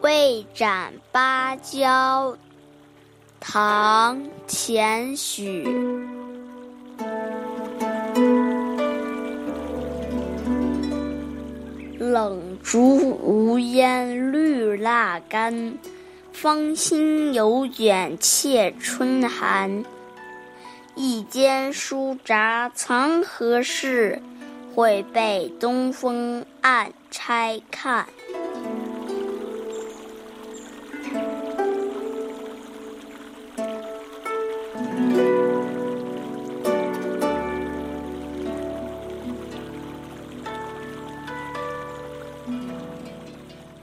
未展芭蕉，唐·钱许。冷烛无烟绿蜡干，芳心犹卷怯春寒。一间书札藏何事？会被东风暗拆看。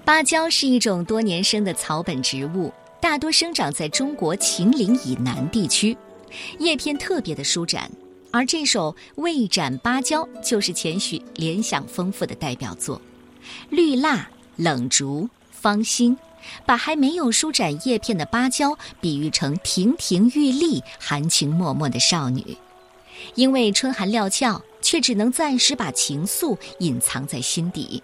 芭蕉是一种多年生的草本植物，大多生长在中国秦岭以南地区，叶片特别的舒展。而这首《未展芭蕉》就是钱许联想丰富的代表作。绿蜡、冷竹、芳心，把还没有舒展叶片的芭蕉比喻成亭亭玉立、含情脉脉的少女，因为春寒料峭，却只能暂时把情愫隐藏在心底，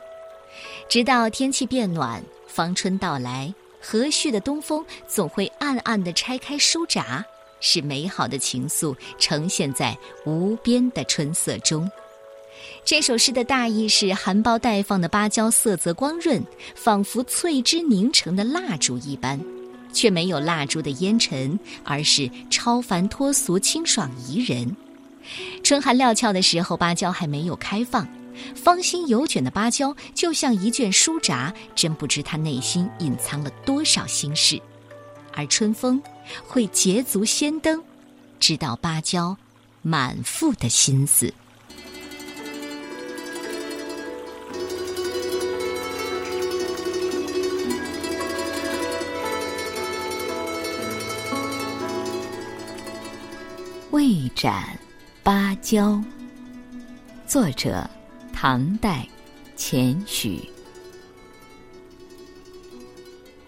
直到天气变暖，芳春到来，和煦的东风总会暗暗地拆开书札。使美好的情愫呈现在无边的春色中。这首诗的大意是：含苞待放的芭蕉色泽光润，仿佛翠汁凝成的蜡烛一般，却没有蜡烛的烟尘，而是超凡脱俗、清爽宜人。春寒料峭的时候，芭蕉还没有开放，芳心犹卷的芭蕉就像一卷书札，真不知它内心隐藏了多少心事。而春风会捷足先登，知道芭蕉满腹的心思。未展芭蕉，作者唐代钱许。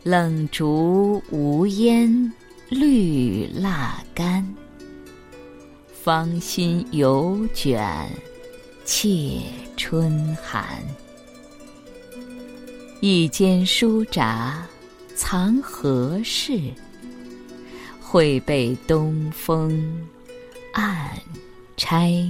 冷竹无烟绿蜡干，芳心犹卷怯春寒。一间书札藏何事？会被东风暗拆